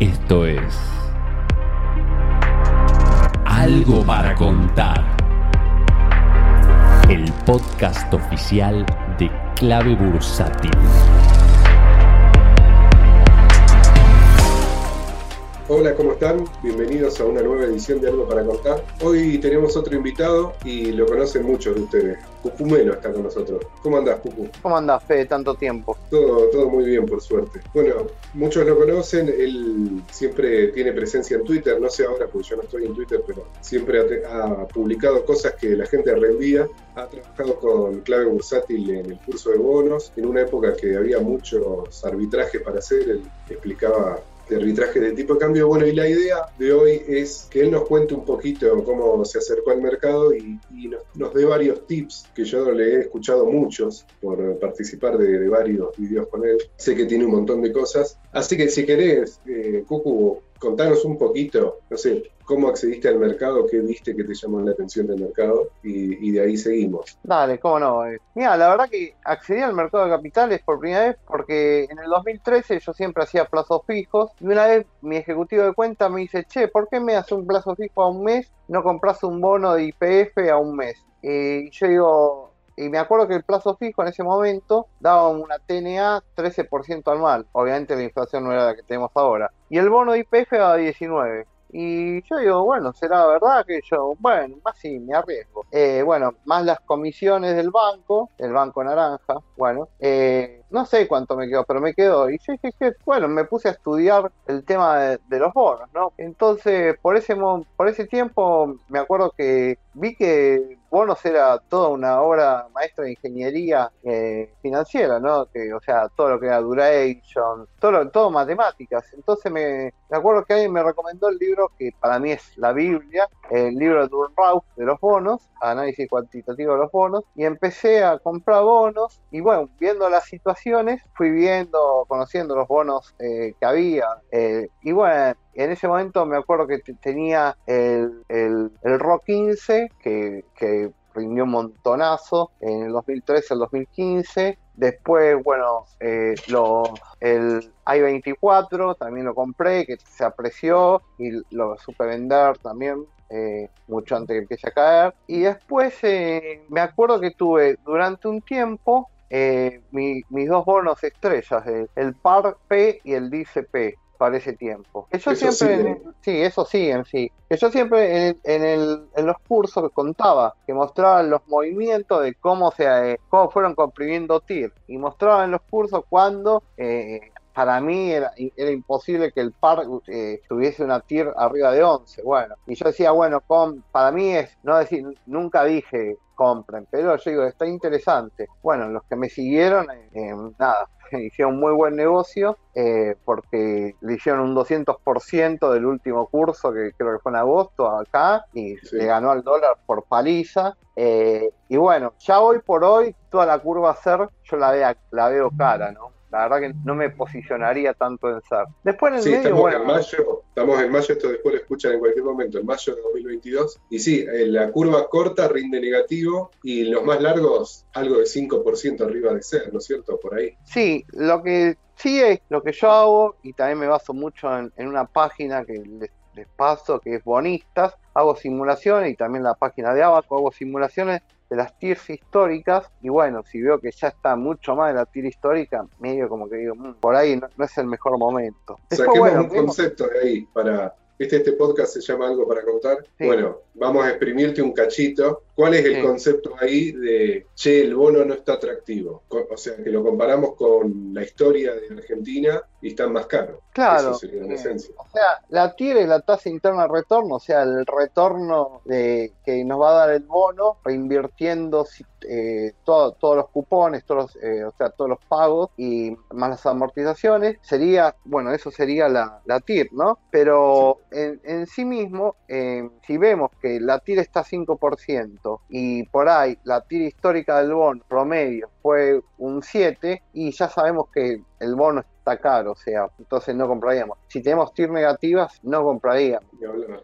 Esto es Algo para contar. El podcast oficial de Clave Bursátil. Hola, ¿cómo están? Bienvenidos a una nueva edición de Algo para Contar. Hoy tenemos otro invitado y lo conocen muchos de ustedes. Cucumeno está con nosotros. ¿Cómo andás, Cucu? ¿Cómo andás, Fede, tanto tiempo? Todo, todo muy bien, por suerte. Bueno, muchos lo conocen, él siempre tiene presencia en Twitter, no sé ahora porque yo no estoy en Twitter, pero siempre ha, ha publicado cosas que la gente reenvía. Ha trabajado con clave bursátil en el curso de bonos, en una época que había muchos arbitrajes para hacer, él explicaba de arbitraje de tipo de cambio. Bueno, y la idea de hoy es que él nos cuente un poquito cómo se acercó al mercado y, nos, dé varios tips, que yo le he escuchado muchos por participar de, de, varios videos con él. Sé que tiene un montón de cosas. Así que si querés, eh, Cucu, contanos un poquito, no sé, cómo accediste al mercado, qué viste que te llamó la atención del mercado y, y de ahí seguimos. Dale, cómo no. Eh. Mira, la verdad que accedí al mercado de capitales por primera vez porque en el 2013 yo siempre hacía plazos fijos y una vez mi ejecutivo de cuenta me dice, che, ¿por qué me hace un plazo fijo a un mes? No compras un bono de IPF a un mes. Eh, y yo digo, y me acuerdo que el plazo fijo en ese momento daba una TNA 13% anual. Obviamente la inflación no era la que tenemos ahora. Y el bono de IPF daba 19. Y yo digo, bueno, será verdad que yo, bueno, más sí, me arriesgo. Eh, bueno, más las comisiones del banco, el banco naranja, bueno, eh, no sé cuánto me quedó, pero me quedó. Y yo dije bueno, me puse a estudiar el tema de, de, los bonos, ¿no? Entonces, por ese, por ese tiempo, me acuerdo que vi que bonos era toda una obra maestra de ingeniería eh, financiera, ¿no? Que, o sea, todo lo que era duration, todo, lo, todo matemáticas. Entonces, me, me acuerdo que alguien me recomendó el libro que para mí es la Biblia, el libro de Turnrauch de los bonos, análisis cuantitativo de los bonos, y empecé a comprar bonos y bueno, viendo las fui viendo, conociendo los bonos eh, que había, eh, y bueno, en ese momento me acuerdo que tenía el, el, el RO 15, que, que rindió un montonazo en el 2013 al 2015. Después, bueno, eh, el i24 también lo compré, que se apreció y lo supe vender también eh, mucho antes que empiece a caer. Y después me acuerdo que tuve durante un tiempo eh, mi, mis dos bonos estrellas, el PAR P y el DCP para ese tiempo. Que yo eso siempre, sí, eso siguen, sí. Que yo siempre en, en, el, en los cursos que contaba, que mostraban los movimientos de cómo se, eh, cómo fueron comprimiendo TIR y mostraban en los cursos cuando eh, para mí era, era, imposible que el par eh, tuviese una tier arriba de 11. Bueno, y yo decía, bueno, con, para mí es, no decir, nunca dije compren, pero yo digo, está interesante. Bueno, los que me siguieron, eh, nada, hicieron muy buen negocio eh, porque le hicieron un 200% del último curso que creo que fue en agosto acá y sí. le ganó al dólar por paliza. Eh, y bueno, ya hoy por hoy toda la curva ser yo la, vea, la veo cara, ¿no? La verdad que no me posicionaría tanto en SAR. Después en el sí, medio, estamos bueno, en mayo, estamos en mayo, esto después lo escuchan en cualquier momento, en mayo de 2022. Y sí, la curva corta rinde negativo y los más largos algo de 5% arriba de ser, ¿no es cierto? Por ahí. Sí, lo que sí es lo que yo hago y también me baso mucho en, en una página que les, les paso que es Bonistas, hago simulaciones y también la página de Abaco hago simulaciones de las tiers históricas y bueno, si veo que ya está mucho más de la tier histórica, medio como que digo, mmm, por ahí no, no, es el mejor momento. Después, Saquemos bueno, un concepto de ahí para... Este, este podcast se llama Algo para contar. Sí. Bueno, vamos a exprimirte un cachito. ¿Cuál es el sí. concepto ahí de, che, el bono no está atractivo? O sea, que lo comparamos con la historia de Argentina y están más caros. Claro. Eso sería la esencia. O sea, la TIR es la tasa interna de retorno, o sea, el retorno de, que nos va a dar el bono reinvirtiendo eh, todo, todos los cupones, todos los, eh, o sea, todos los pagos y más las amortizaciones, sería, bueno, eso sería la, la TIR, ¿no? Pero sí. en, en, sí mismo, eh, si vemos que la TIR está 5% y por ahí la TIR histórica del bono promedio fue un 7 y ya sabemos que el bono está caro, o sea, entonces no compraríamos. Si tenemos TIR negativas, no compraríamos.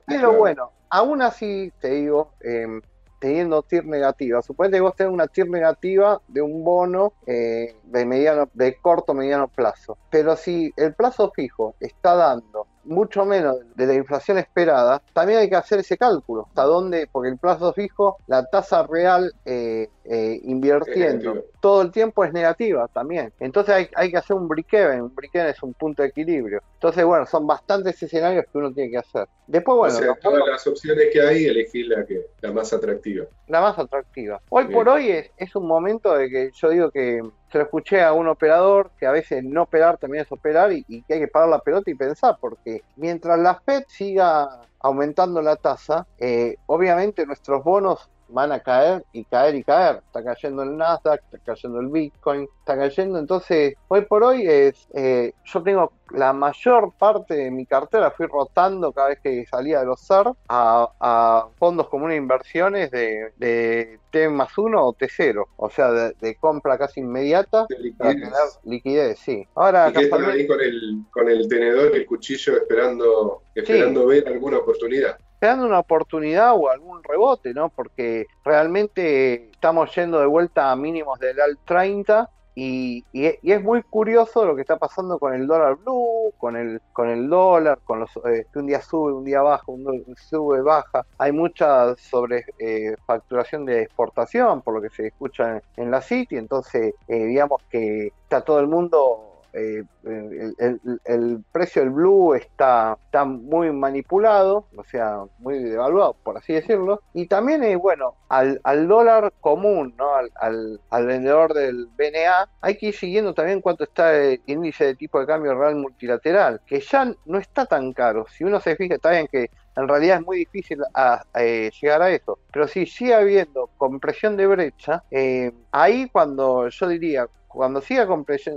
Pero bueno, aún así te digo, eh, teniendo TIR negativa, suponete que vos tenés una TIR negativa de un bono eh, de mediano, de corto mediano plazo, pero si el plazo fijo está dando mucho menos de la inflación esperada, también hay que hacer ese cálculo. ¿Hasta dónde? Porque el plazo fijo, la tasa real eh, eh, invirtiendo todo el tiempo es negativa también. Entonces hay, hay que hacer un break-even. Un break-even es un punto de equilibrio. Entonces, bueno, son bastantes escenarios que uno tiene que hacer. Después, bueno, o sea, todas las opciones que hay, elegir la, que, la más atractiva. La más atractiva. Hoy por hoy es, es un momento de que yo digo que se lo escuché a un operador que a veces no operar también es operar y, y, que hay que parar la pelota y pensar, porque mientras la FED siga aumentando la tasa, eh, obviamente nuestros bonos van a caer y caer y caer. Está cayendo el Nasdaq, está cayendo el Bitcoin, está cayendo. Entonces, hoy por hoy es, eh, yo tengo la mayor parte de mi cartera, fui rotando cada vez que salía de los SER a, a fondos comunes de inversiones de, de, T más uno o T0, o sea, de, de compra casi inmediata De liquidez. sí. Ahora, Y están ahí con el, con el tenedor y el cuchillo esperando, esperando ver alguna oportunidad. Esperando una oportunidad o algún rebote, ¿no? Porque realmente estamos yendo de vuelta a mínimos del AL 30 y, es- y es muy curioso lo que está pasando con el dólar blue, con el, con el dólar, con los eh, que un día sube, un día baja, un día sube, baja. Hay mucha sobre eh, facturación de exportación, por lo que se escucha en, en la City, entonces eh, digamos que está todo el mundo eh, el, el- el precio del blue está, está muy manipulado, o sea, muy devaluado, por así decirlo. Y también, eh, bueno, al, al dólar común, ¿no? Al, al- al vendedor del BNA, hay que ir siguiendo también cuánto está el índice de tipo de cambio real multilateral, que ya no está tan caro. Si uno se fija, está bien que en realidad es muy difícil a- eh, llegar a eso. Pero si sigue habiendo compresión de brecha, eh, ahí cuando yo diría, cuando siga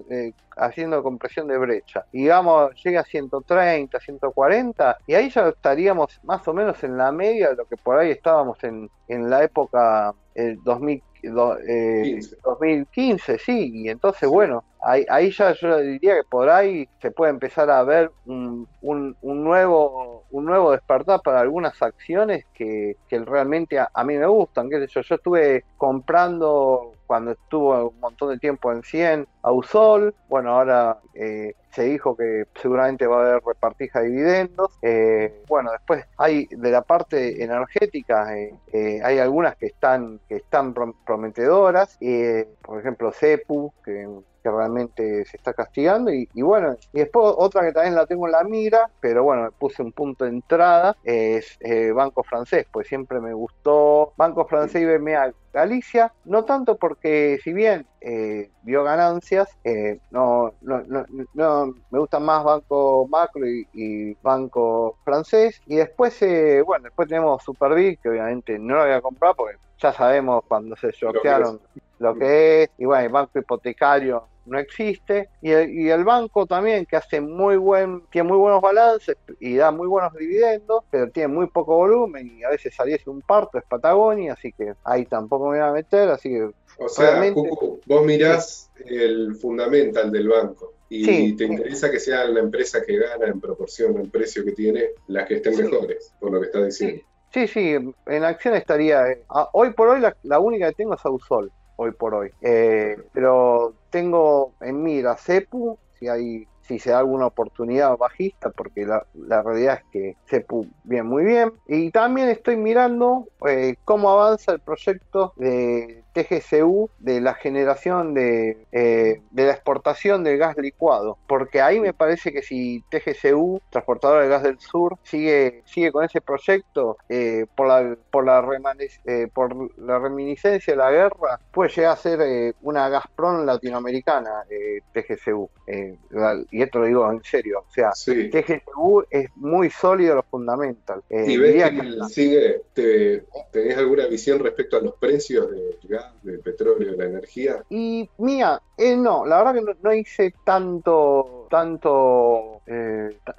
eh, haciendo compresión de brecha, y vamos, llega a 130, 140, y ahí ya estaríamos más o menos en la media de lo que por ahí estábamos en, en la época eh, 2000, do- eh, 15. 2015, sí, y entonces, bueno, ahí, ahí ya yo diría que por ahí se puede empezar a ver un, un- un nuevo un nuevo despertar para algunas acciones que, que realmente a, a mí me gustan, qué sé yo, yo estuve comprando cuando estuvo un montón de tiempo en 100 a Usol, bueno, ahora eh, se dijo que seguramente va a haber repartija de dividendos, eh, bueno, después hay de la parte energética, eh, eh, hay algunas que están, que están prom- prometedoras, eh, por ejemplo CEPU, que que realmente se está castigando y, y bueno, y después otra que también la tengo en la mira, pero bueno, me puse un punto de entrada, es eh, Banco Francés, pues siempre me gustó. Banco Francés y BMA Galicia, no tanto porque si bien eh, dio ganancias, eh, no, no, no, no- me gusta más Banco Macro y, y Banco Francés, y después, eh, bueno, después tenemos Superbig, que obviamente no lo voy a comprar porque ya sabemos cuando se sortearon lo que es, y bueno, el banco hipotecario no existe, y el, y el banco también que hace muy buen, tiene muy buenos balances y da muy buenos dividendos, pero tiene muy poco volumen y a veces saliese un parto, es Patagonia, así que ahí tampoco me voy a meter, así que O sea, Cucu, vos mirás el fundamental del banco y Sí, te sí. interesa que sea la empresa que gana en proporción al precio que tiene las que estén Sí. mejores, por lo que estás diciendo. Sí, sí, en acción estaría. eh, hoy por hoy la, la única que tengo es Ausol, hoy por hoy. Eh, pero tengo en mira Cepu, si hay, si se da alguna oportunidad bajista, porque la, realidad es que Cepu viene muy bien. Y también estoy mirando eh, cómo avanza el proyecto de TGCU de la generación de, eh, de la exportación del gas licuado, porque ahí me parece que si TGCU, transportadora de gas del sur, sigue, sigue con ese proyecto eh, por, la, eh, por la reminiscencia de la guerra, puede llegar a ser una Gazprom latinoamericana, TGCU. Y esto lo digo en serio, o sea, Sí. TGCU es muy sólido lo fundamental. Eh, ¿Y ves que que- sigue, te- tenés alguna visión respecto a los precios del gas, del petróleo, de la energía? Y mía, eh, no, la verdad que no, no hice tanto, tanto, eh, ta-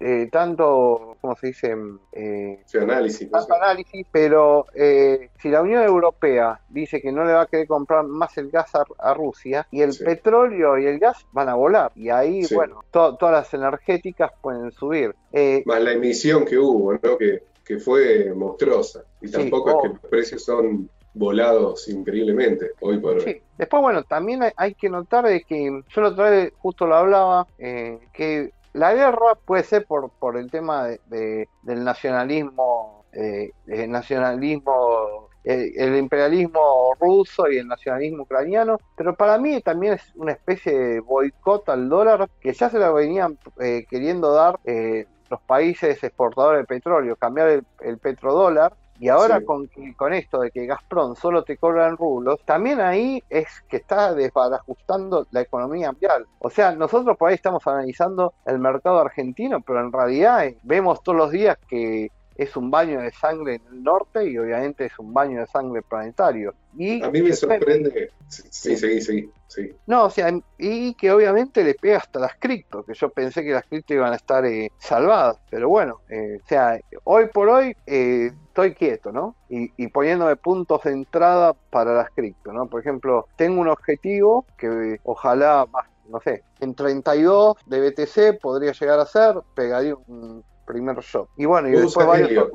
eh, tanto, ¿cómo se dice? Eh, Ese análisis, no sé. tanto análisis, pero eh, si la Unión Europea dice que no le va a querer comprar más el gas a, a Rusia y el Sí. petróleo y el gas van a volar y ahí, Sí. bueno, to- todas las energéticas pueden subir. Eh, Más la emisión que hubo, ¿no? Que, que fue monstruosa. Y Sí, tampoco es oh. que los precios son volados increíblemente hoy por hoy. Sí. Después, bueno, también hay, hay que notar de que yo la otra vez justo lo hablaba, eh, que la guerra puede ser por, por el tema de, del nacionalismo, eh, el nacionalismo, el, imperialismo ruso y el nacionalismo ucraniano, pero para mí también es una especie de boicot al dólar que ya se lo venían eh, queriendo dar eh, los países exportadores de petróleo, cambiar el, el petrodólar y ahora con, con esto de que Gazprom solo te cobra en rublos, también ahí es que está desbarajustando la economía mundial. O sea, nosotros por ahí estamos analizando el mercado argentino, pero en realidad eh, vemos todos los días que es un baño de sangre en el norte y obviamente es un baño de sangre planetario. Y a mí me sorprende. Sí, sí, sí, sí. No, o sea, y que obviamente le pega hasta las cripto, que yo pensé que las cripto iban a estar eh, salvadas, pero bueno, eh, o sea, hoy por hoy eh, estoy quieto, ¿no? Y, y, poniéndome puntos de entrada para las cripto, ¿no? Por ejemplo, tengo un objetivo que ojalá no sé, en 32 de BTC podría llegar a ser, pegaría un primer shop. Y bueno, y después varios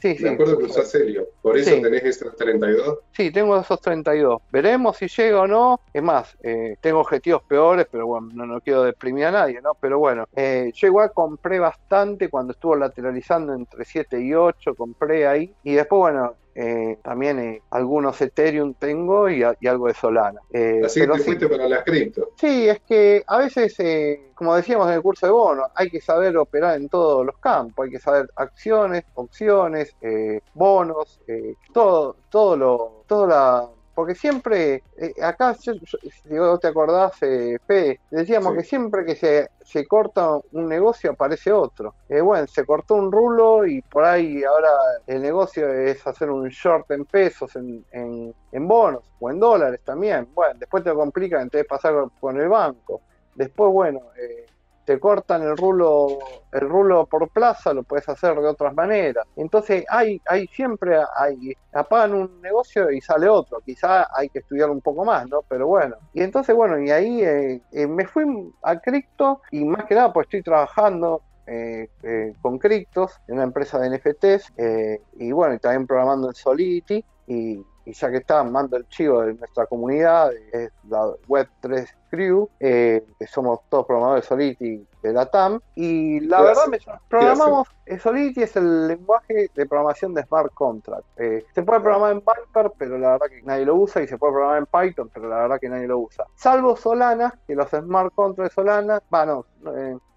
Sí, sí. Me acuerdo que usás Helio. ¿Por eso tenés esos 32? Sí, tengo esos 32. Veremos si llega o no. Es más, eh, tengo objetivos peores, pero bueno, no, no quiero deprimir a nadie, ¿no? Pero bueno, eh, yo igual compré bastante cuando estuvo lateralizando entre 7 y 8, compré ahí. Y después, bueno, eh, también eh, algunos Ethereum tengo y, algo de Solana. Eh, Así que te fuiste para las cripto. Sí, es que a veces, como decíamos en el curso de bono, hay que saber operar en todos los campos, hay que saber acciones, opciones, bonos, todo, todo lo, todo la porque siempre, eh, acá, si vos te acordás, eh, Fede, decíamos que siempre que se, se, corta un negocio aparece otro. Eh, bueno, se cortó un rulo y por ahí ahora el negocio es hacer un short en pesos, en, en, en bonos o en dólares también. Bueno, después te lo complican, entonces pasar con el banco. Después, bueno, eh, te cortan el rulo, el rulo por plaza, lo puedes hacer de otras maneras. Entonces hay, hay siempre hay, apagan un negocio y sale otro. Quizá hay que estudiar un poco más, ¿no? Pero bueno. Y entonces, bueno, y ahí eh, eh, me fui a cripto y más que nada pues estoy trabajando eh, con criptos en una empresa de NFTs y bueno, y también programando en Solidity y, ya que está, mando el chivo de nuestra comunidad, es la Web3 Crew, eh, que somos todos programadores de Solidity de la TAM, y la verdad me programamos, eh, Solidity es el lenguaje de programación de Smart Contract. Eh, se puede programar en Viper, pero la verdad que nadie lo usa, y se puede programar en Python, pero la verdad que nadie lo usa. Salvo Solana, que los Smart Contracts de Solana, bueno,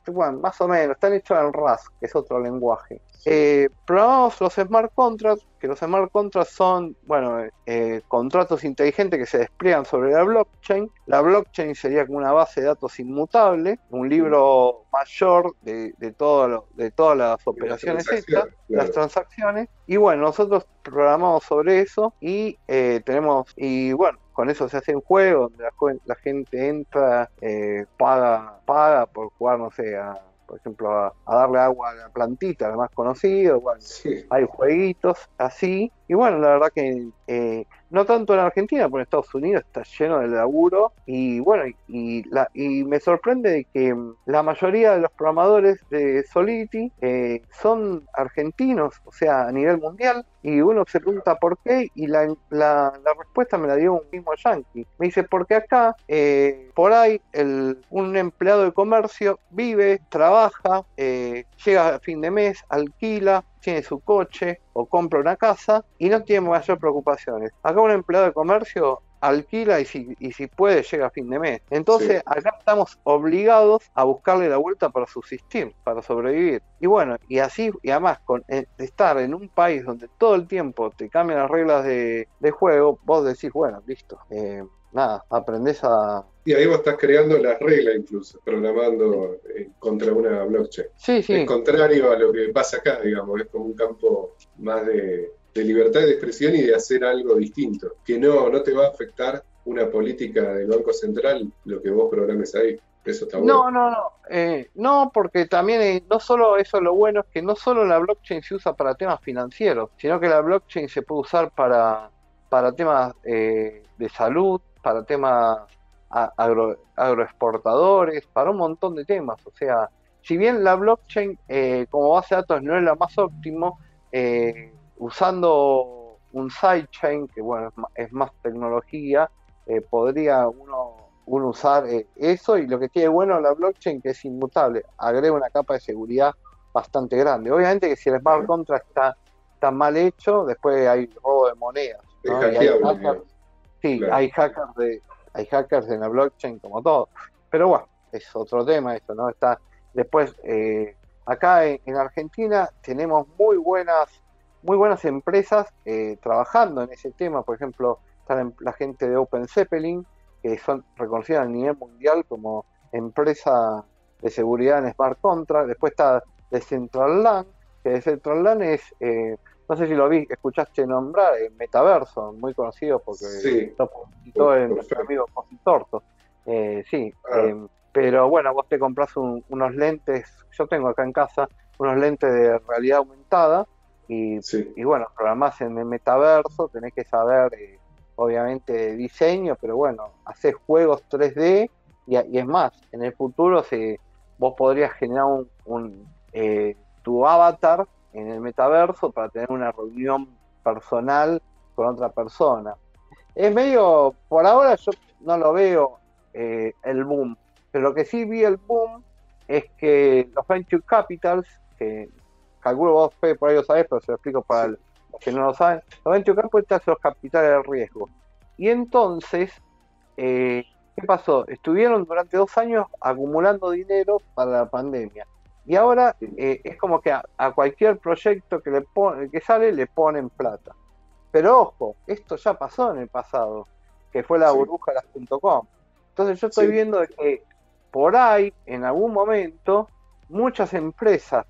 bueno, más o menos, están hechos en Rust, que es otro lenguaje. Eh, probamos los smart contracts, que los smart contracts son, bueno, eh, contratos inteligentes que se despliegan sobre la blockchain. La blockchain sería como una base de datos inmutable, un libro mayor de, de, todo de todas las operaciones estas, las transacciones. Y bueno, nosotros programamos sobre eso y eh, tenemos, y bueno, con eso se hace un juego donde la, gente entra, eh, paga, paga por jugar, no sé, a por ejemplo, a, darle agua a la plantita, la más conocido, hay jueguitos así, y bueno, la verdad que eh, no tanto en Argentina, pero en Estados Unidos está lleno de laburo, y bueno, y, la, y me sorprende de que la mayoría de los programadores de Solidity eh, son argentinos, o sea, a nivel mundial, y uno se pregunta por qué, y la, la, respuesta me la dio un mismo yankee. Me dice, porque acá, eh, por ahí, el, un empleado de comercio vive, trabaja, llega a fin de mes, alquila, tiene su coche o compra una casa y no tiene mayor preocupaciones. Acá un empleado de comercio alquila y si, y si puede llega a fin de mes. Entonces acá estamos obligados a buscarle la vuelta para subsistir, para sobrevivir. Y bueno, y así, y además con eh, estar en un país donde todo el tiempo te cambian las reglas de, juego, vos decís, bueno, listo, eh, nada, aprendes a, y ahí vos estás creando las reglas incluso, programando eh, contra una blockchain. Sí, sí. Es contrario a lo que pasa acá, digamos, es como un campo más de, libertad de expresión y de hacer algo distinto, que no, no te va a afectar una política del Banco Central lo que vos programes ahí. Eso está bueno. No, no, no. Eh, no, porque también eh, no solo eso lo bueno es que no solo la blockchain se usa para temas financieros, sino que la blockchain se puede usar para, para temas de salud, para temas agro, agroexportadores, para un montón de temas. O sea, si bien la blockchain eh, como base de datos no es la más óptimo, eh, usando un sidechain, que bueno, es más, tecnología, eh, podría uno uno usar eh, eso y lo que tiene bueno la blockchain que es inmutable, agrega una capa de seguridad bastante grande. Obviamente que si el smart contract está, está mal hecho, después hay robo de monedas. Sí, hay hackers de, hay hackers en la blockchain como todo. Pero bueno, es otro tema eso, ¿no? Está después eh, acá en, Argentina tenemos muy buenas muy buenas empresas eh, trabajando en ese tema, por ejemplo, están la gente de Open Zeppelin, que son reconocidas a nivel mundial como empresa de seguridad en smart contract, después está Decentraland, que Decentraland es, eh, no sé si lo vi, escuchaste nombrar, el Metaverso, muy conocido porque sí, lo en nuestro amigo Torto. Eh, sí, ah. eh, pero bueno, vos te compras unos lentes, yo tengo acá en casa unos lentes de realidad aumentada y, y bueno, programás en el metaverso, tenés que saber eh, obviamente diseño, pero bueno, haces juegos 3D y, es más, en el futuro si vos podrías generar un, eh, tu avatar en el metaverso para tener una reunión personal con otra persona. Es medio, por ahora yo no lo veo eh, el boom, pero lo que sí vi el boom es que los venture capitals, que calculo vos por ahí lo sabés, pero se lo explico para los que no lo saben, los venture capitals son los capitales de riesgo. Y entonces, eh, ¿qué pasó? Estuvieron durante dos años acumulando dinero para la pandemia. Y ahora eh, es como que a, cualquier proyecto que, le que sale le ponen plata. Pero ojo, esto ya pasó en el pasado, que fue la burbuja de las Entonces yo estoy viendo que por ahí, en algún momento, muchas empresas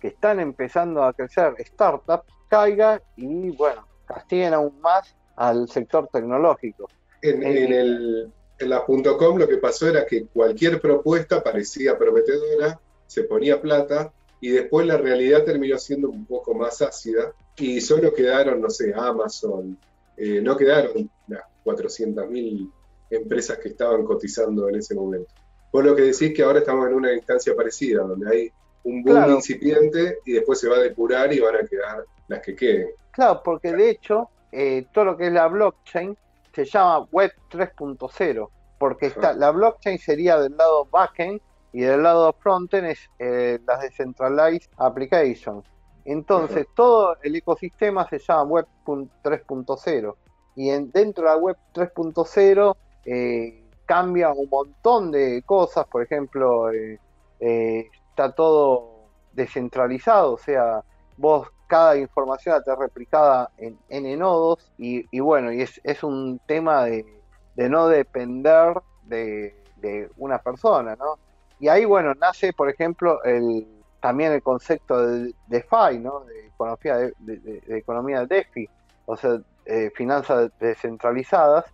que están empezando a crecer, startups, caigan y bueno, castiguen aún más al sector tecnológico. En, el, en la .com lo que pasó era que cualquier propuesta parecía prometedora, se ponía plata y después la realidad terminó siendo un poco más ácida y solo quedaron, no sé, Amazon, eh, no quedaron las 400.000 empresas que estaban cotizando en ese momento. Vos lo que decís que ahora estamos en una instancia parecida, donde hay un boom incipiente y después se va a depurar y van a quedar las que queden. Claro, porque de hecho eh, todo lo que es la blockchain se llama Web 3.0, porque está, la blockchain sería del lado backend y del lado frontend es eh, las decentralized applications. Entonces, todo el ecosistema se llama Web 3.0 y en, dentro de la Web 3.0 eh, cambia un montón de cosas, por ejemplo, eh, está todo descentralizado, o sea, vos cada información está replicada en N nodos. Y, bueno, y es, es un tema de, no depender de, una persona, ¿no? Y ahí, bueno, nace, por ejemplo, el, también el concepto de DeFi, ¿no? De economía de, de economía DeFi, o sea, eh, finanzas descentralizadas,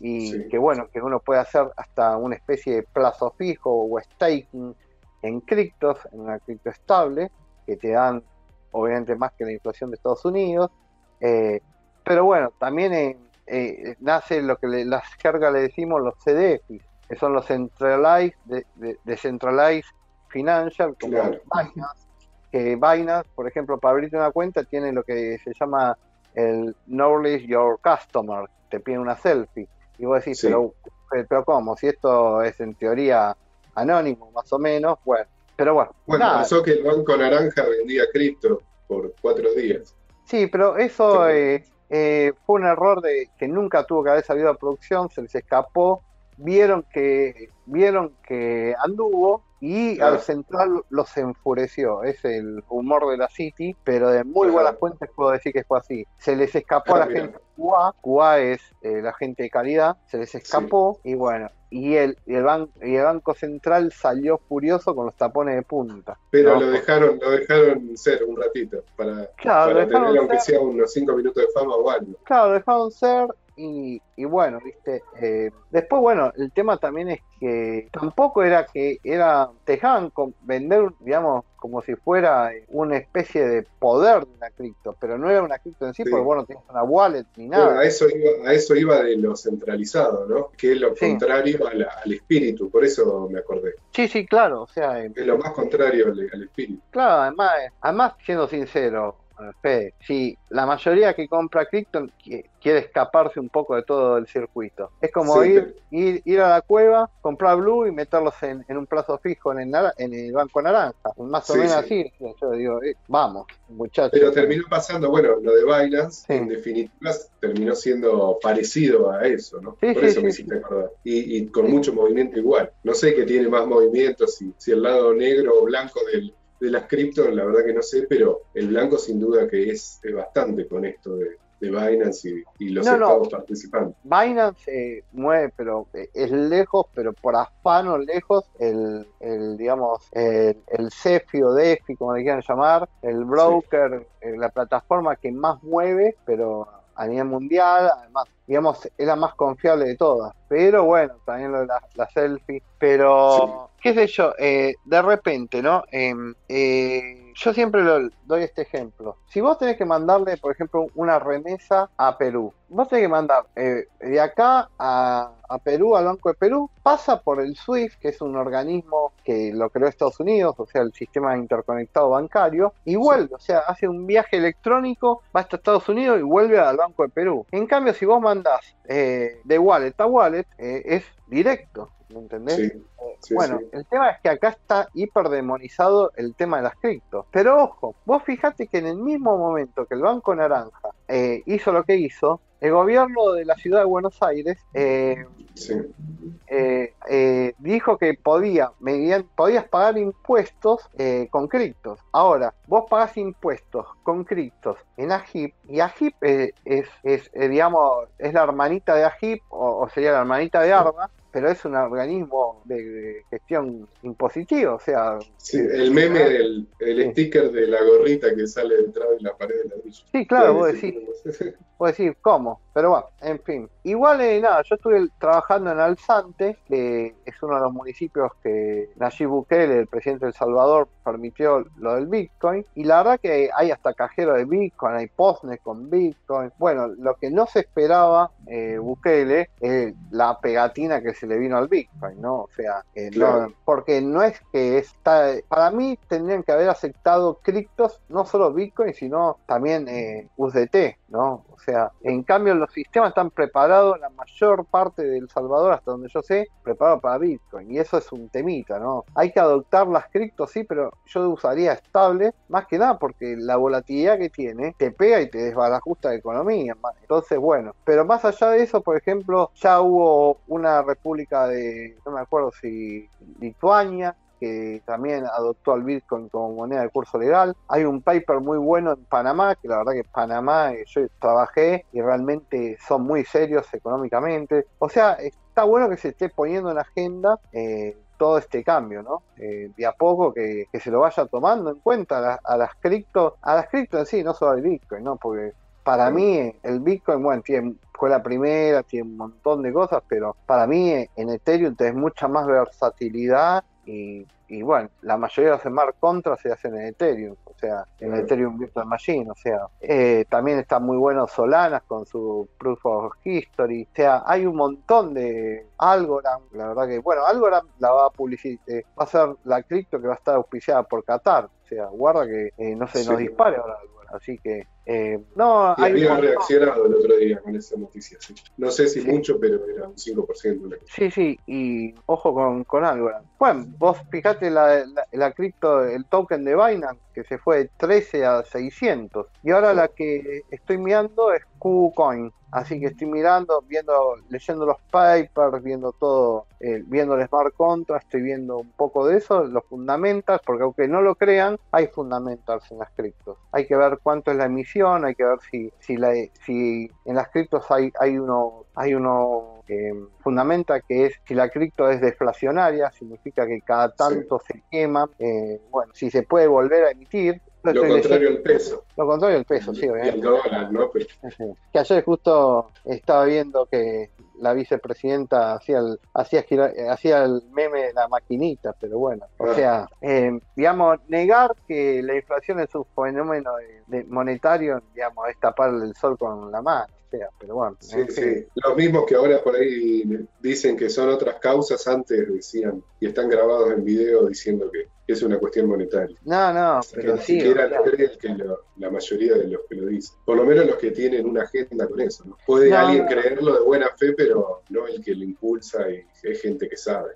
y que bueno, que uno puede hacer hasta una especie de plazo fijo o staking en criptos, en una cripto estable, que te dan obviamente más que la inflación de Estados Unidos. Eh, pero bueno, también eh, eh, nace lo que las cargas le decimos los CDFs, que son los Centralized, de, Decentralized Financial, como Binance, que Binance, por ejemplo, para abrirte una cuenta tiene lo que se llama el Knowledge Your Customer, te pide una selfie. Y vos decís, pero, pero ¿cómo? Si esto es en teoría anónimo, más o menos, bueno, pero bueno. Bueno, pasó que el Banco Naranja vendía cripto por cuatro días. Sí, pero eso eh, eh, fue un error de que nunca tuvo que haber salido a producción, se les escapó, vieron que, vieron que anduvo y al central los enfureció. Es el humor de la City, pero de muy buenas fuentes puedo decir que fue así. Se les escapó a la gente QA, QA es eh, la gente de calidad, se les escapó y bueno, y el, y el, y el Banco Central salió furioso con los tapones de punta. Pero lo dejaron lo dejaron ser un ratito para, para tener aunque sea unos 5 minutos de fama o algo. Claro, dejaron ser y, bueno, viste. Eh, después, bueno, el tema también es que tampoco era que era, te dejaban vender, digamos, como si fuera una especie de poder de una cripto, pero no era una cripto en sí, porque bueno, no tenías una wallet ni nada. a, eso iba, a eso iba de lo centralizado, ¿no? Que es lo contrario al espíritu, por eso me acordé. Sí, sí, claro, o sea... es lo más contrario al, espíritu. Claro, además, además, siendo sincero, Fede, si la mayoría que compra cripto quiere escaparse un poco de todo el circuito. Es como ir, ir, ir a la cueva, comprar Blue y meterlos en, un plazo fijo en el, en el Banco Naranja. Más o menos así. Yo digo, eh, vamos, muchachos. Pero terminó pasando, bueno, lo de Binance, en definitiva, terminó siendo parecido a eso, ¿no? Por eso me hiciste acordar. Y, y con mucho movimiento igual. No sé qué tiene más movimiento, si, si el lado negro o blanco del de las cripto, la verdad que no sé, pero el blanco sin duda que es, bastante con esto de, Binance y, los estados participantes. Binance eh, mueve, pero eh, es lejos, pero por afano lejos, el, el digamos, el, el CEFI o DEFI, como le quieran llamar, el broker, eh, la plataforma que más mueve, pero a nivel mundial, además, digamos, es la más confiable de todas. Pero bueno, también lo de la, selfie. Pero, qué sé yo, eh, de repente, ¿no? Em, eh, yo siempre lo, doy este ejemplo. Si vos tenés que mandarle, por ejemplo, una remesa a Perú, vos tenés que mandar eh, de acá a, Perú, al Banco de Perú, pasa por el SWIFT, que es un organismo que lo creó Estados Unidos, o sea, el sistema interconectado bancario, y vuelve, o sea, hace un viaje electrónico, va hasta Estados Unidos y vuelve al Banco de Perú. En cambio, si vos mandás de wallet a wallet, es directo. ¿Me entendés? Eh, bueno, el tema es que acá está hiperdemonizado el tema de las cripto. Pero ojo, vos fijate que en el mismo momento que el Banco Naranja eh, hizo lo que hizo, el gobierno de la ciudad de Buenos Aires eh, dijo que podía, podías pagar impuestos con criptos. Ahora, vos pagás impuestos con criptos en AGIP y AGIP es, es, digamos, es la hermanita de AGIP o, o sería la hermanita de ARMA pero es un organismo de, gestión impositiva, o sea... Sí, el meme del el sticker de la gorrita que sale detrás de la pared de ladrillo. Sí, claro, vos decís, vos decís, ¿cómo? Pero bueno, en fin. Igual, eh, nada, yo estuve trabajando en Alzante, que es uno de los municipios que Nayib Bukele, el presidente de El Salvador, permitió lo del Bitcoin, y la verdad que hay hasta cajero de Bitcoin, hay postnes con Bitcoin. Bueno, lo que no se esperaba eh, Bukele es la pegatina que se le vino al Bitcoin, ¿no? O sea, no, porque no es que está, para mí tendrían que haber aceptado criptos, no solo Bitcoin, sino también eh, USDT, ¿no? O sea, en cambio los sistemas están preparados, la mayor parte de El Salvador, hasta donde yo sé, preparado para Bitcoin, y eso es un temita, ¿no? Hay que adoptar las criptos, sí, pero yo usaría estable, más que nada porque la volatilidad que tiene te pega y te desbarajusta la economía. Entonces, bueno, pero más allá de eso, por ejemplo, ya hubo una república de, no me acuerdo si Lituania, que también adoptó al Bitcoin como moneda de curso legal. Hay un paper muy bueno en Panamá, que la verdad que Panamá eh, yo trabajé y realmente son muy serios económicamente. O sea, está bueno que se esté poniendo en agenda eh, todo este cambio, ¿no? Eh, de a poco que, se lo vaya tomando en cuenta a, las cripto, a las cripto en sí, no solo al Bitcoin, ¿no? Porque para mí el Bitcoin, bueno, tiene, fue la primera, tiene un montón de cosas, pero para mí en Ethereum tenés mucha más versatilidad y, bueno, la mayoría de los smart contracts se hacen en Ethereum, o sea, en Ethereum Virtual Machine, o sea, eh, también está muy bueno Solanas con su Proof of History, o sea, hay un montón de Algorand, la verdad que, bueno, Algorand la va a publicitar, eh, va a ser la cripto que va a estar auspiciada por Qatar, o sea, guarda que eh, no se nos dispare ahora Así que, eh, no. Había reaccionado el otro día con esa noticia. No sé si mucho, pero era un 5%. Sí, sí, y ojo con, con algo. Bueno, vos fijate la, la, cripto, el token de Binance, que se fue de 13 a 600. Y ahora la que estoy mirando es KuCoin. Así que estoy mirando, viendo, leyendo los papers, viendo todo, eh, viendo el smart contract, estoy viendo un poco de eso, los fundamentals, porque aunque no lo crean, hay fundamentals en las criptos. Hay que ver cuánto es la emisión, hay que ver si, si, la, si en las criptos hay, hay uno, hay uno eh, fundamenta que es si la cripto es deflacionaria, significa que cada tanto se quema, eh, bueno, si se puede volver a emitir, lo contrario al peso. Lo contrario al peso, sí, obviamente. dólar, ¿no? Que ayer justo estaba viendo que la vicepresidenta hacía el, hacía, hacía el meme de la maquinita, pero bueno, o sea, eh, digamos, negar que la inflación es un fenómeno de, monetario, digamos, es taparle el sol con la mano. Sea, pero bueno. Sí, sí. Los mismos que ahora por ahí dicen que son otras causas, antes decían, y están grabados en video diciendo que es una cuestión monetaria. No, no, pero ni siquiera lo cree que la mayoría de los que lo dicen. Por lo menos los que tienen una agenda con eso. ¿no? Puede alguien creerlo de buena fe, pero no el que lo impulsa y es gente que sabe.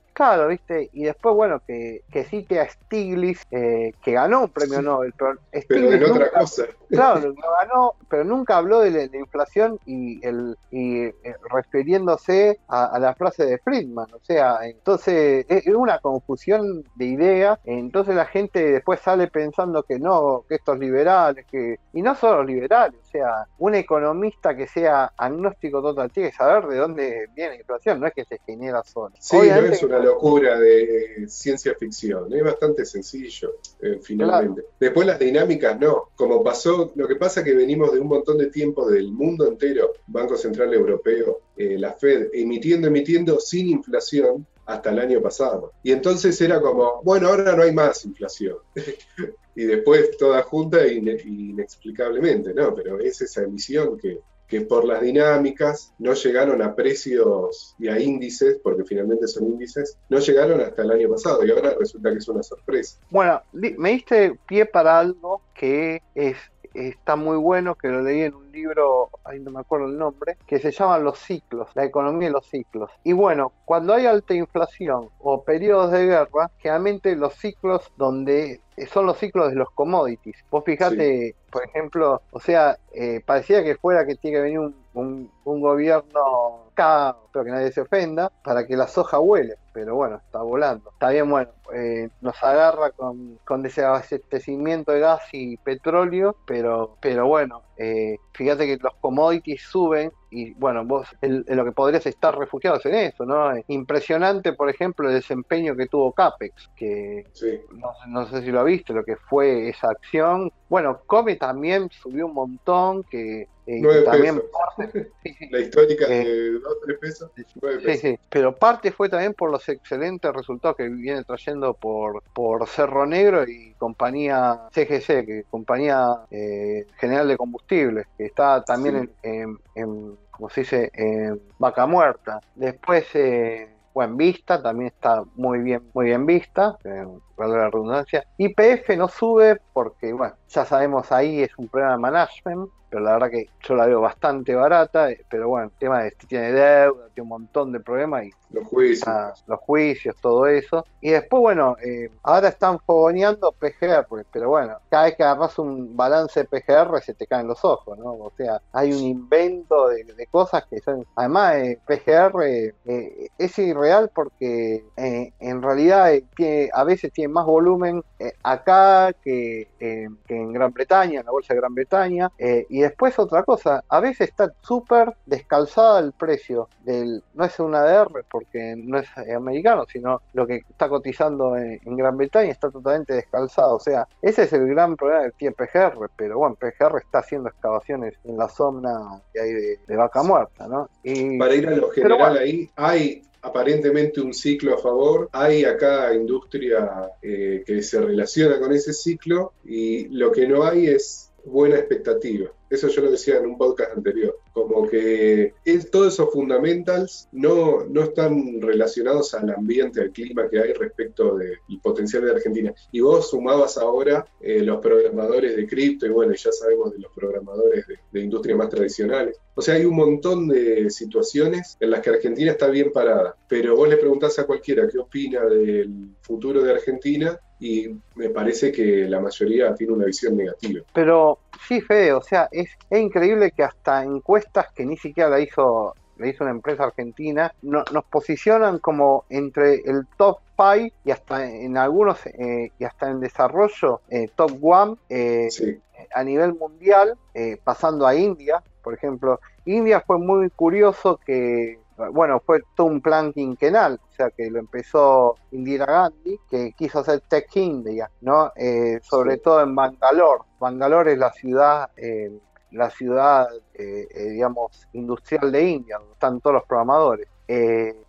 Viste, y después, bueno, que, que cite a Stiglitz, eh, que ganó un premio Nobel, pero Stiglitz en otra cosa. Claro, lo ganó, pero nunca habló de la, inflación y, el, y eh, refiriéndose a, la frase de Friedman. O sea, entonces es una confusión de ideas. Entonces la gente después sale pensando que no, que estos liberales, que y no solo liberales, o sea, un economista que sea agnóstico total tiene que saber de dónde viene la inflación, no es que se genera solo. Sí, no es una locura de ciencia ficción, es bastante sencillo, eh, finalmente. Después las dinámicas no, como pasó, lo que pasa es que venimos de un montón de tiempo del mundo entero, Banco Central Europeo, eh, la Fed, emitiendo, emitiendo sin inflación, hasta el año pasado. Y entonces era como, bueno, ahora no hay más inflación. y después toda junta inexplicablemente, ¿no? Pero es esa emisión que, que por las dinámicas no llegaron a precios y a índices, porque finalmente son índices, no llegaron hasta el año pasado y ahora resulta que es una sorpresa. Bueno, me diste pie para algo que es está muy bueno, que lo leí en un libro, ahí no me acuerdo el nombre, que se llama Los ciclos, la economía y los ciclos. Y bueno, cuando hay alta inflación o periodos de guerra, generalmente los ciclos donde son los ciclos de los commodities. Vos fijate, por ejemplo, o sea, eh, parecía que fuera que tiene que venir un, un, un gobierno acá, espero que nadie se ofenda, para que la soja huele, pero bueno, está volando. Está bien, bueno, eh, nos agarra con, con desabastecimiento de gas y petróleo, pero, pero bueno, eh, fíjate que los commodities suben y bueno, vos en, lo que podrías estar refugiados en eso, ¿no? Impresionante, por ejemplo, el desempeño que tuvo Capex, que no, no, sé si lo viste, lo que fue esa acción. Bueno, Come también subió un montón, que eh, también La histórica eh, de 2, 3 pesos, sí, pero parte fue también por los excelentes resultados que viene trayendo por, por Cerro Negro y compañía CGC, que compañía eh, general de combustibles, que está también en, en, como se dice, en vaca muerta. Después, eh, bueno, Vista también está muy bien, muy bien vista, eh, la redundancia. IPF no sube porque, bueno, ya sabemos ahí es un problema de management pero la verdad que yo la veo bastante barata, eh, pero bueno, el tema de que tiene deuda, tiene un montón de problemas y los juicios, los juicios, todo eso. Y después, bueno, eh, ahora están fogoneando PGR, pero bueno, cada vez que agarras un balance de PGR se te caen los ojos, ¿no? O sea, hay un invento de, cosas que son, además, eh, PGR es irreal porque en realidad tiene, a veces tiene más volumen acá que, que, en Gran Bretaña, en la bolsa de Gran Bretaña, y y después otra cosa, a veces está súper descalzada el precio del, no es un ADR porque no es americano, sino lo que está cotizando en, Gran Bretaña está totalmente descalzado. O sea, ese es el gran problema del tiempo PGR, pero bueno, PGR está haciendo excavaciones en la zona que hay de, vaca muerta, ¿no? Y, Para ir a lo general ahí, hay aparentemente un ciclo a favor. Hay acá industria eh, que se relaciona con ese ciclo y lo que no hay es buena expectativa. Eso yo lo decía en un podcast anterior, como que es, todos esos fundamentals no, no están relacionados al ambiente, al clima que hay respecto del potencial de Argentina. Y vos sumabas ahora eh, los programadores de cripto y bueno, ya sabemos de los programadores de, de industria más tradicionales. O sea, hay un montón de situaciones en las que Argentina está bien parada, pero vos le preguntás a cualquiera qué opina del futuro de Argentina y me parece que la mayoría tiene una visión negativa. Pero sí, Fede, o sea, es, increíble que hasta encuestas que ni siquiera la hizo, la hizo una empresa argentina, no, nos posicionan como entre el top 5 y hasta en algunos, eh, y hasta en desarrollo, eh, top 1 eh, a nivel mundial, pasando a India, por ejemplo. India fue muy curioso que bueno, fue todo un plan quinquenal, o sea que lo empezó Indira Gandhi, que quiso hacer Tech India, ¿no? Eh, sobre todo en Bangalore. Bangalore es la ciudad, eh, la ciudad, eh, digamos, industrial de India, donde están todos los programadores.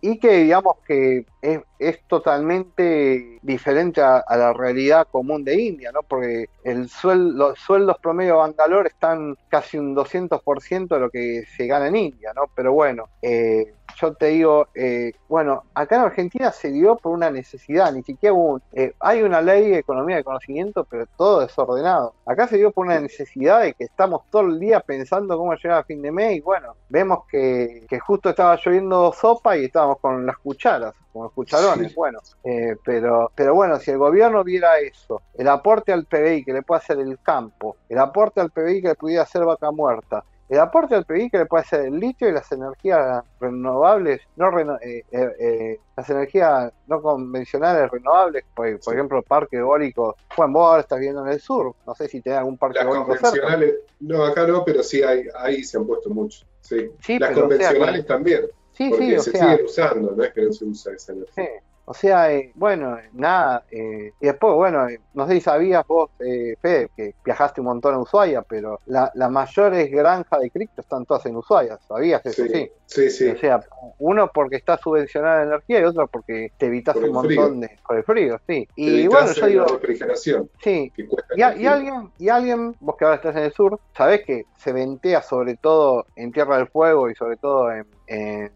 y que digamos que es, es totalmente diferente a, la realidad común de India, ¿no? Porque el suel- los sueldos promedio de Bangalore están casi un 200% de lo que se gana en India, ¿no? Pero bueno, eh, yo te digo, eh, bueno, acá en Argentina se dio por una necesidad, ni siquiera hubo eh, hay una ley de economía de conocimiento, pero todo desordenado. Acá se dio por una necesidad de que estamos todo el día pensando cómo llegar a fin de mes y bueno, vemos que, que justo estaba lloviendo sopa y estábamos con las cucharas, con los cucharones, Sí. bueno, eh, pero, pero bueno, si el gobierno viera eso, el aporte al PBI que le puede hacer el campo, el aporte al PBI que le pudiera hacer vaca muerta, el aporte al PBI que le puede hacer el litio y las energías renovables, no reno- eh, eh, eh, las energías no convencionales renovables, por, por ejemplo, el parque eólico. Bueno, vos ahora estás viendo en el sur, no sé si tenés algún parque Las eólico cerca. convencionales, no, acá no, pero sí hay, ahí se han puesto muchos. Sí. Sí, Las pero, o sea, convencionales también, Sí, porque sí, o se sea, siguen usando, no es que no se usa esa energía. Sí. O sea, eh, bueno, eh, nada. eh, y después, bueno, eh, no sé si sabías vos, eh, Fede, que viajaste un montón a Ushuaia, pero la- las mayores granjas de cripto están todas en Ushuaia. ¿Sabías eso? Sí. Sí, sí, sí. O sea, uno porque está subvencionada la energía y otro porque te evitas Por un montón de. Por el frío, sí. Y bueno, yo digo, la refrigeración, sí. que cuesta Y, a- y energía. alguien, y alguien, vos que ahora estás en el sur, sabés que se ventea sobre todo en Tierra del Fuego y sobre todo en,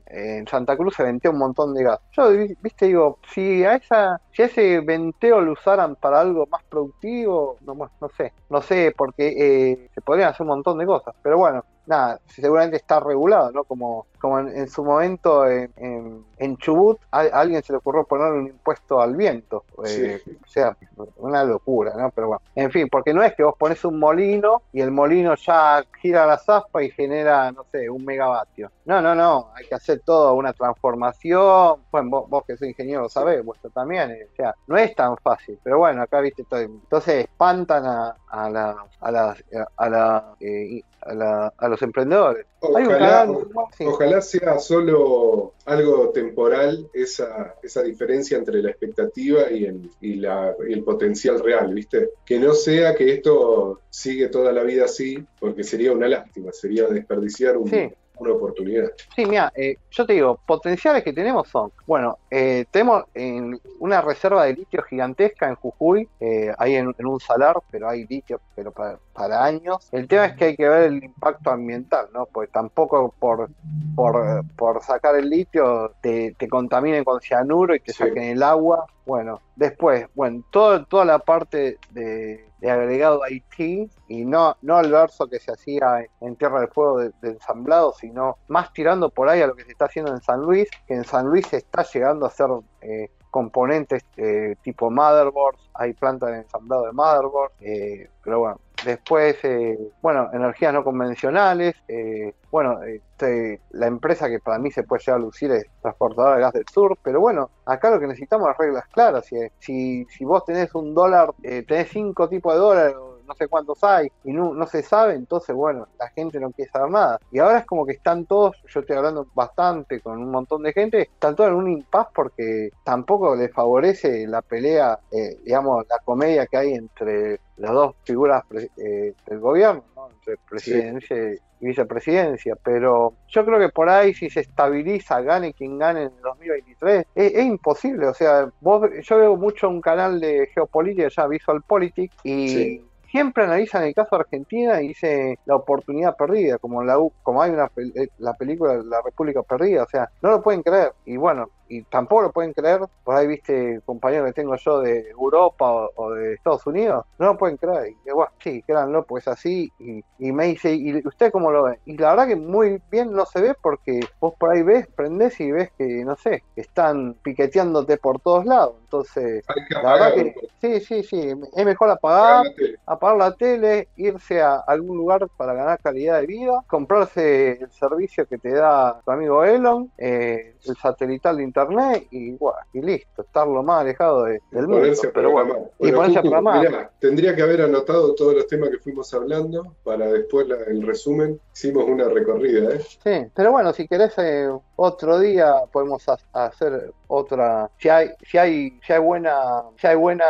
en- Santa Cruz se ventea un montón de gas. Yo, vi- viste, digo, si a esa, si ese venteo lo usaran para algo más productivo, no, no sé, no sé, porque eh, se podrían hacer un montón de cosas. Pero bueno, nada, seguramente está regulado, ¿no? Como, como en, en su momento en, en- en Chubut a, a alguien se le ocurrió poner un impuesto al viento. Eh, Sí. O sea, una locura, ¿no? Pero bueno, en fin, porque no es que vos pones un molino y el molino ya gira la zaspa y genera, no sé, un megavatio. No, no, no, hay que hacer todo, una transformación. Bueno, vos, vos que sos ingeniero lo sabés, vos también. eh, O sea, no es tan fácil, pero bueno, acá viste todo. Entonces espantan a, a, la, a, las- a, la, eh, a, la- a los emprendedores. Hay un Ojalá, sí. ojalá sea solo algo temporal esa, esa diferencia entre la expectativa y el, y, la, y el potencial real, ¿viste? Que no sea que esto sigue toda la vida así, porque sería una lástima, sería desperdiciar un- Sí. Una oportunidad. Sí, mira, eh, yo te digo, potenciales que tenemos son, bueno, eh, tenemos en una reserva de litio gigantesca en Jujuy, eh, ahí en, en un salar, pero hay litio, pero para, para años. El tema es que hay que ver el impacto ambiental, ¿no? Porque tampoco por, por, por sacar el litio te, te contaminen con cianuro y te Sí. saquen el agua. Bueno, después, bueno, todo, toda la parte de, agregado IT y no, no el verso que se hacía en, Tierra del Fuego de, ensamblado, sino más tirando por ahí a lo que se está haciendo en San Luis, que en San Luis se está llegando a hacer eh, componentes eh, tipo motherboards, hay plantas de ensamblado de motherboards, eh, pero bueno, después, eh, bueno, energías no convencionales, eh, bueno, este, la empresa que para mí se puede llegar a lucir es Transportadora de Gas del Sur, pero bueno, acá lo que necesitamos es reglas claras, si, si, vos tenés un dólar, eh, tenés cinco tipos de dólares, no sé cuántos hay, y no, no se sabe, entonces bueno, la gente no quiere saber nada. Y ahora es como que están todos, yo estoy hablando bastante con un montón de gente, están todos en un impas porque tampoco les favorece la pelea, eh, digamos, la comedia que hay entre las dos figuras eh, del gobierno, ¿no? entre presidencia y vicepresidencia, pero yo creo que por ahí si se estabiliza, gane quien gane en el 2023, es, es imposible, o sea, vos, yo veo mucho un canal de geopolítica, ya Visual Politics, y Sí. Siempre analizan el caso de Argentina y dice la oportunidad perdida, como la como hay una eh, la película La República Perdida, o sea, no lo pueden creer, y bueno, y tampoco lo pueden creer, por ahí viste compañeros que tengo yo de Europa o, o de Estados Unidos, no lo pueden creer, y bueno, sí, créanlo, pues así, y, y me dice, ¿y usted cómo lo ve? Y la verdad que muy bien no se ve porque vos por ahí ves, prendés y ves que, no sé, están piqueteándote por todos lados, entonces, la verdad que sí, sí, sí, es mejor apagar, apagar. Apagar la tele, irse a algún lugar para ganar calidad de vida, comprarse el servicio que te da tu amigo Elon, eh, el satelital de internet y, bueno, y listo, estar lo más alejado de- del mundo. Pero bueno, programar. y ponerse a programar. mirá, tendría que haber anotado todos los temas que fuimos hablando para después la- el resumen. Hicimos una recorrida, ¿eh? Sí, pero bueno, si querés eh, otro día podemos ha- hacer otra. Si hay, si hay, si hay buena, si hay buena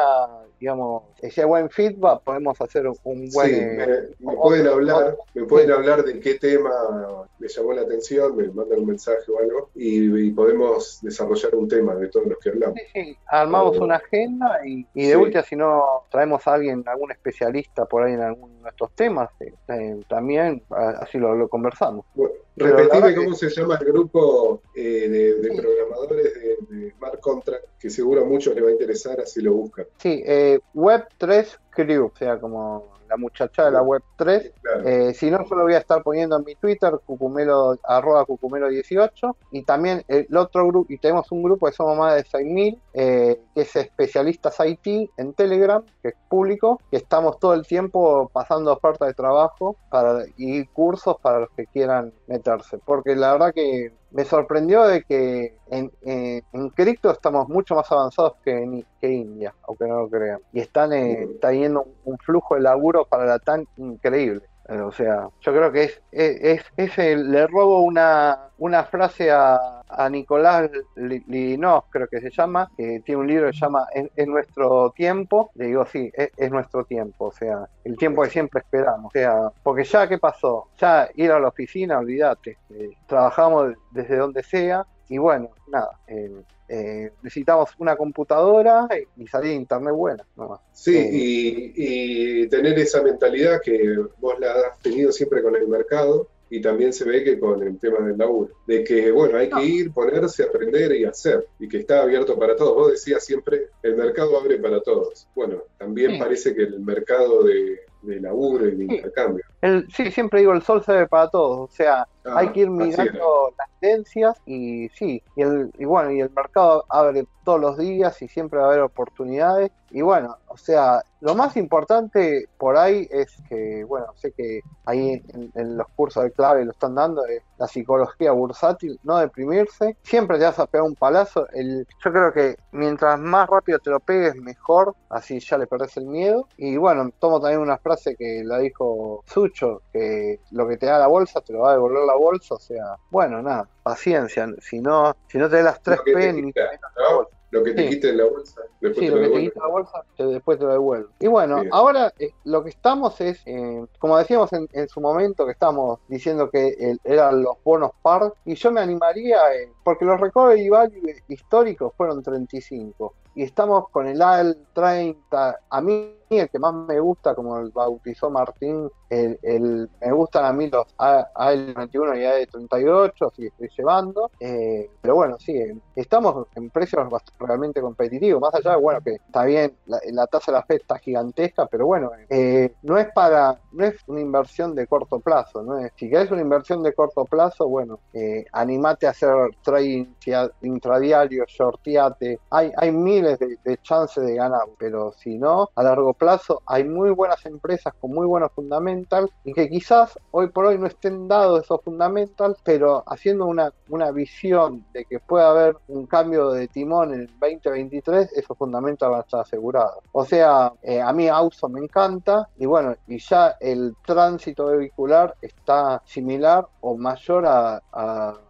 digamos, ese buen feedback, podemos hacer un buen... Sí, me, pueden hablar, me pueden hablar de qué tema les llamó la atención, me mandan un mensaje o algo, y, podemos desarrollar un tema de todos los que hablamos. Sí, sí, armamos una agenda y, de última, si no traemos a alguien, algún especialista por ahí en alguno de estos temas, eh, eh, también así lo, conversamos. Bueno, repetime cómo se llama el grupo eh, de, programadores de, de Smart Contract, que seguro a muchos les va a interesar, así lo buscan. Sí, Web3 Crew, o sea, como la muchacha de la web 3. Eh, si no, yo lo voy a estar poniendo en mi Twitter, cucumelo, arroba cucumelo18. Y también el otro grupo, y tenemos un grupo que somos más de 6.000, eh, que es especialistas IT en Telegram, que es público, que estamos todo el tiempo pasando ofertas de trabajo para, y cursos para los que quieran meterse. Porque la verdad que me sorprendió de que en, eh, en cripto estamos mucho más avanzados que en que India, aunque no lo crean. Y están eh, un, flujo de laburo para la TAN increíble. Eh, o sea, yo creo que es, es, es, le robo una, una frase a, a Nicolás Linov, creo que se llama, que tiene un libro que se llama Es, nuestro tiempo. Le digo, sí, es, nuestro tiempo, o sea, el tiempo que siempre esperamos. O sea, porque ya, ¿qué pasó? Ya ir a la oficina, olvídate. Eh, trabajamos desde donde sea y bueno, nada, eh, eh, necesitamos una computadora y salir de internet buena. Sí, eh, y, tener esa mentalidad que vos la has tenido siempre con el mercado y también se ve que con el tema del laburo, de que bueno, hay que ir, ponerse, aprender y hacer, y que está abierto para todos. Vos decías siempre, el mercado abre para todos. Bueno, también parece que el mercado de, laburo y de intercambio. Sí, siempre digo, el sol se ve para todos, o sea, Ah, hay que ir mirando las tendencias y sí, y, el, y bueno, y el mercado abre todos los días y siempre va a haber oportunidades. Y bueno, o sea, lo más importante por ahí es que, bueno, sé que ahí en, los cursos de clave lo están dando, es la psicología bursátil, no deprimirse, siempre te vas a pegar un palazo. El, yo creo que mientras más rápido te lo pegues, mejor, así ya le perdés el miedo. Y bueno, tomo también una frase que la dijo Que lo que te da la bolsa te lo va a devolver la bolsa, o sea, bueno, nada, paciencia, si no, si no te das las tres P, lo que te quite la bolsa, después te lo, que te la bolsa, después te lo devuelve. Y bueno, ahora eh, lo que estamos es, eh, como decíamos en, su momento, que estamos diciendo que eran los bonos par, y yo me animaría, eh, porque los recovery value históricos fueron 35, y estamos con el AL 30, a mí el que más me gusta, como el bautizó Martín, el, me gustan a mí los AL21 y AL38, así estoy llevando. Eh, pero bueno, sí, estamos en precios realmente competitivos. Más allá, bueno, que está bien, la, tasa de la FED está gigantesca, pero bueno, eh, no es para, no es una inversión de corto plazo. ¿no? Si querés una inversión de corto plazo, bueno, eh, animate a hacer trading intradiario, shorteate. Hay, hay miles de, de chances de ganar, pero si no, a largo plazo hay muy buenas empresas con muy buenos fundamentos y que quizás hoy por hoy no estén dados esos fundamentos, pero haciendo una, una visión de que puede haber un cambio de timón en el 2023, esos fundamentos van a estar asegurados. O sea, eh, a mí Auso me encanta y bueno, y ya el tránsito vehicular está similar o mayor a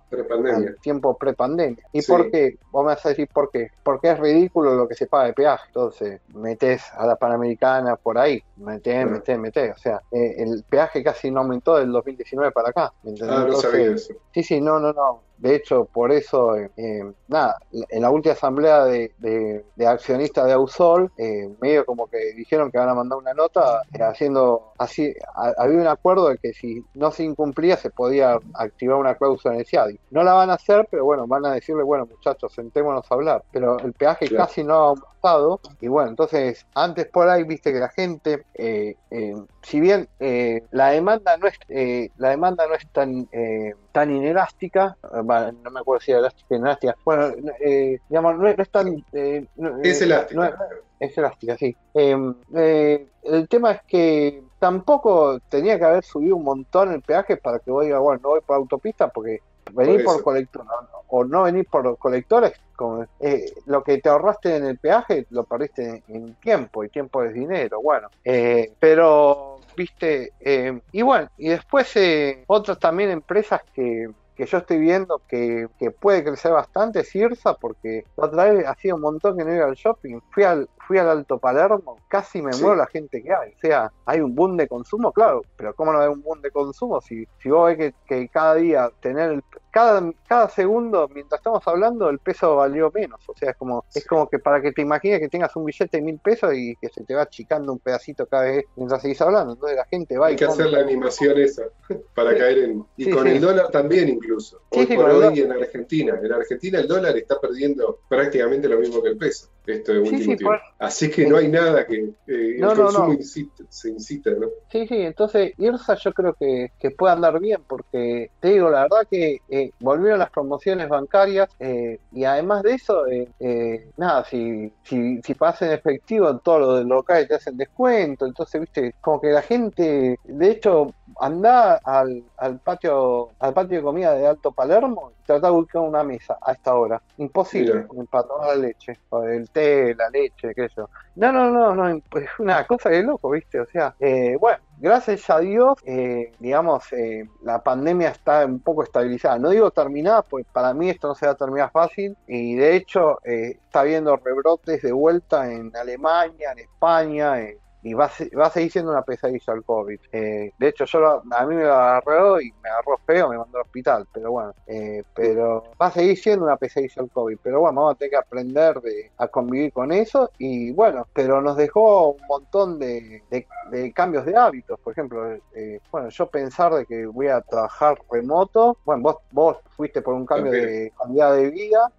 Prepandemia. tiempo prepandemia. ¿Y por qué? Vos me vas a decir por qué. Porque es ridículo lo que se paga de peaje. Entonces, metes a la Panamericana por ahí. Metés, metés, metés. O sea, eh, el peaje casi no aumentó del 2019 para acá. Ah, no sabía eso. Sí, sí, no, no, no. De hecho, por eso, eh, eh, nada, en la última asamblea de, de, accionistas de Ausol, eh, medio como que dijeron que van a mandar una nota haciendo así, había un acuerdo de que si no se incumplía se podía activar una cláusula en el CIADI. No la van a hacer, pero bueno, van a decirle, bueno muchachos, sentémonos a hablar. Pero el peaje casi no ha aumentado y bueno, entonces antes por ahí viste que la gente, si bien la demanda no es, la demanda no es tan, tan inelástica, no me acuerdo si era elástica o elástica. Bueno, eh, digamos, no, es tan. Eh, es elástica. es elástica, sí. Em, eh, el tema es que tampoco tenía que haber subido un montón el peaje para que vos digas, bueno, no voy por autopista porque venir por, colector o no venir por colectores, como, eh, lo que te ahorraste en el peaje lo perdiste en, tiempo y tiempo es dinero, bueno, eh, pero viste, eh, y bueno, y después otras también empresas que que yo estoy viendo que, que puede crecer bastante es IRSA, porque otra vez hacía un montón que no iba al shopping. Fui al, fui al Alto Palermo, casi me muero la gente que hay. O sea, hay un boom de consumo, claro, pero ¿cómo no hay un boom de consumo si, si vos ves que, que cada día tener el, cada, cada segundo, mientras estamos hablando, el peso valió menos. O sea, es como, es como que para que te imagines que tengas un billete de mil pesos y que se te va achicando un pedacito cada vez mientras seguís hablando. Entonces la gente va Hay y que hacer la animación esa para Sí. caer en. Y Sí, con sí. el dólar también, incluso. Sí, Hoy sí, por hoy en Argentina. En Argentina el dólar está perdiendo prácticamente lo mismo que el peso. Sí, último sí, tiempo. por- Así que no hay nada que. eh, No, el no, consumo no. incita- se incita, ¿no? Sí, sí, entonces IRSA yo creo que, que puede andar bien porque te digo, la verdad que eh, volvieron las promociones bancarias eh, y además de eso, eh, eh, nada, si, si, si pagas en efectivo en todos los locales te hacen descuento, entonces, viste, como que la gente, de hecho, anda al, al patio al patio de comida de Alto Palermo y trata de buscar una mesa a esta hora. Imposible, para tomar la leche, o el té, la leche, qué sé yo. No, no, no, no, es una cosa de loco, ¿viste? O sea, eh, bueno, gracias a Dios, eh, digamos, eh, la pandemia está un poco estabilizada. No digo terminada, pues para mí esto no se va a terminar fácil y de hecho eh, está habiendo rebrotes de vuelta en Alemania, en España, eh, y va va a seguir siendo una pesadilla el COVID. Eh, de hecho, yo lo- a mí me lo agarró y me agarró feo, me mandó al hospital, pero bueno, eh, pero va a seguir siendo una pesadilla el COVID. Pero bueno, vamos a tener que aprender de, a convivir con eso y bueno, pero nos dejó un montón de, de- de cambios de hábitos. Por ejemplo, eh, bueno, yo pensar de que voy a trabajar remoto, bueno, vos, vos fuiste por un cambio de calidad de vida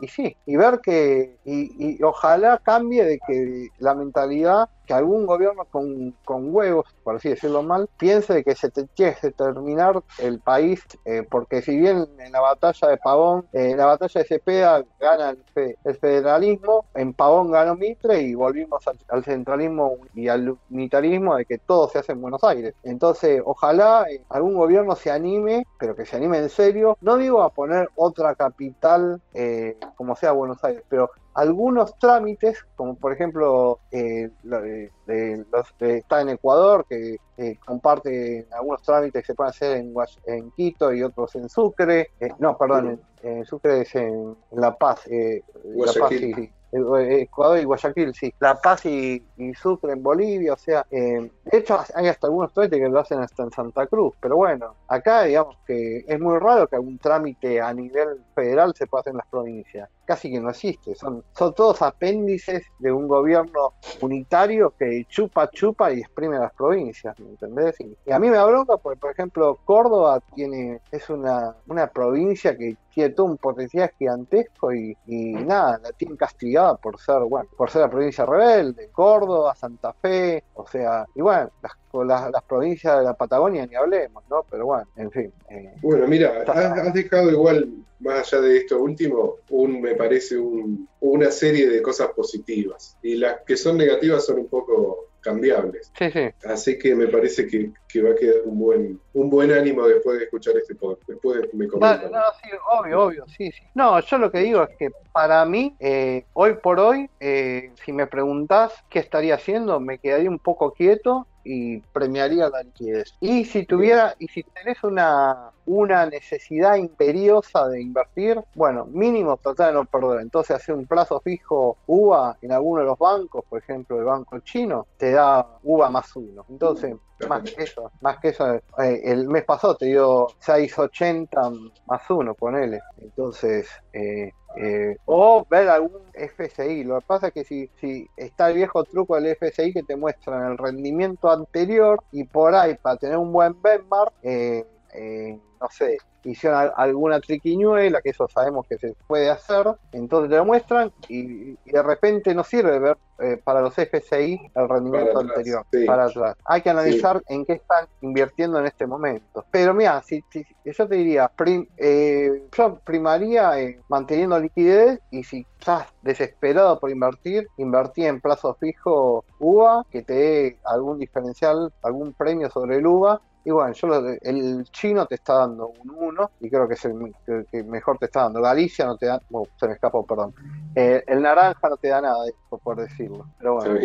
y, sí, y ver que, y, ojalá cambie de que la mentalidad, que algún gobierno con, con huevos, por así decirlo mal, piense de que se tiene que terminar el país, eh, porque si bien en la batalla de Pavón, en la batalla de Cepeda gana el, fe- el federalismo, en Pavón ganó Mitre y volvimos al, al centralismo y al unitarismo de que todo se hace en Buenos Aires. Entonces, ojalá eh, algún gobierno se anime, pero que se anime en serio, no digo a poner otra capital eh, como sea Buenos Aires, pero algunos trámites, como por ejemplo eh, lo de- de los que está en Ecuador, que eh, comparte algunos trámites que se pueden hacer en, en Quito y otros en Sucre, eh, no, perdón, en, en Sucre es en, La Paz, eh, La Paz, sí. Eh, Ecuador y Guayaquil, sí. La Paz y, Sucre en Bolivia, o sea, eh, de hecho hay hasta algunos trámites que lo hacen hasta en Santa Cruz, pero bueno, acá digamos que es muy raro que algún trámite a nivel federal se pueda hacer en las provincias, casi que no existe, son, son todos apéndices de un gobierno unitario que chupa, chupa y exprime las provincias, ¿me entendés? Y, a mí me da porque, por ejemplo, Córdoba tiene, es una, una provincia que tiene todo un potencial gigantesco y, y nada, la tienen castigada por ser, bueno, por ser la provincia rebelde, Córdoba, Santa Fe, o sea, y bueno, las, las, las provincias de la Patagonia ni hablemos, ¿no? Pero bueno, en fin. eh, Bueno, mira, has, has dejado igual, más allá de esto último, un, me parece un- una serie de cosas positivas. Y las que son negativas son un poco cambiables. sí, sí. Así que me parece que, que va a quedar un buen, un buen ánimo después de escuchar este podcast. Después me comentan. no, sí, obvio, obvio, sí, sí. No, yo lo que digo es que para mí, eh, hoy por hoy, eh, si me preguntás qué estaría haciendo, me quedaría un poco quieto y premiaría la liquidez. Y si tuviera, y si tenés una, una necesidad imperiosa de invertir, bueno, mínimo tratar de no perder. Entonces hacer un plazo fijo UVA en alguno de los bancos, por ejemplo el banco chino, te da UVA más uno. Entonces, más que eso, más que eso, eh, el mes pasado te dio 6.80 más uno, ponele. Entonces, eh, eh, o ver algún FSI. Lo que pasa es que si, si está el viejo truco del FSI que te muestran el rendimiento anterior y por ahí para tener un buen benchmark, eh, eh, no sé, hicieron al- alguna triquiñuela, que eso sabemos que se puede hacer, entonces te lo muestran y, y de repente no sirve ver eh, para los FSI el rendimiento Para atrás, anterior, sí. para atrás. Hay que analizar en qué están invirtiendo en este momento. Pero mira, si, si- yo te diría, prim- eh, yo primaría eh, manteniendo liquidez y si estás desesperado por invertir, invertí en plazo fijo UVA, que te dé algún diferencial, algún premio sobre el UVA Y bueno, yo el chino te está dando un 1 y creo que es el que, mejor te está dando. Galicia no te da, se me escapó, perdón. Eh, el naranja no te da nada, por decirlo. Pero bueno.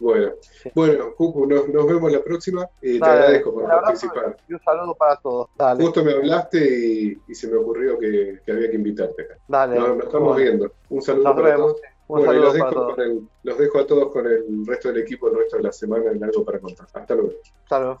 Bueno, bueno Cucu, nos, vemos la próxima y te agradezco por participar. Y un saludo para todos. Justo me hablaste y, se me ocurrió que, había que invitarte. Dale. Nos, estamos viendo. Un saludo para todos. bueno, y los dejo, los dejo a todos con el resto del equipo el resto de la semana en algo para contar. Hasta luego. Hasta luego.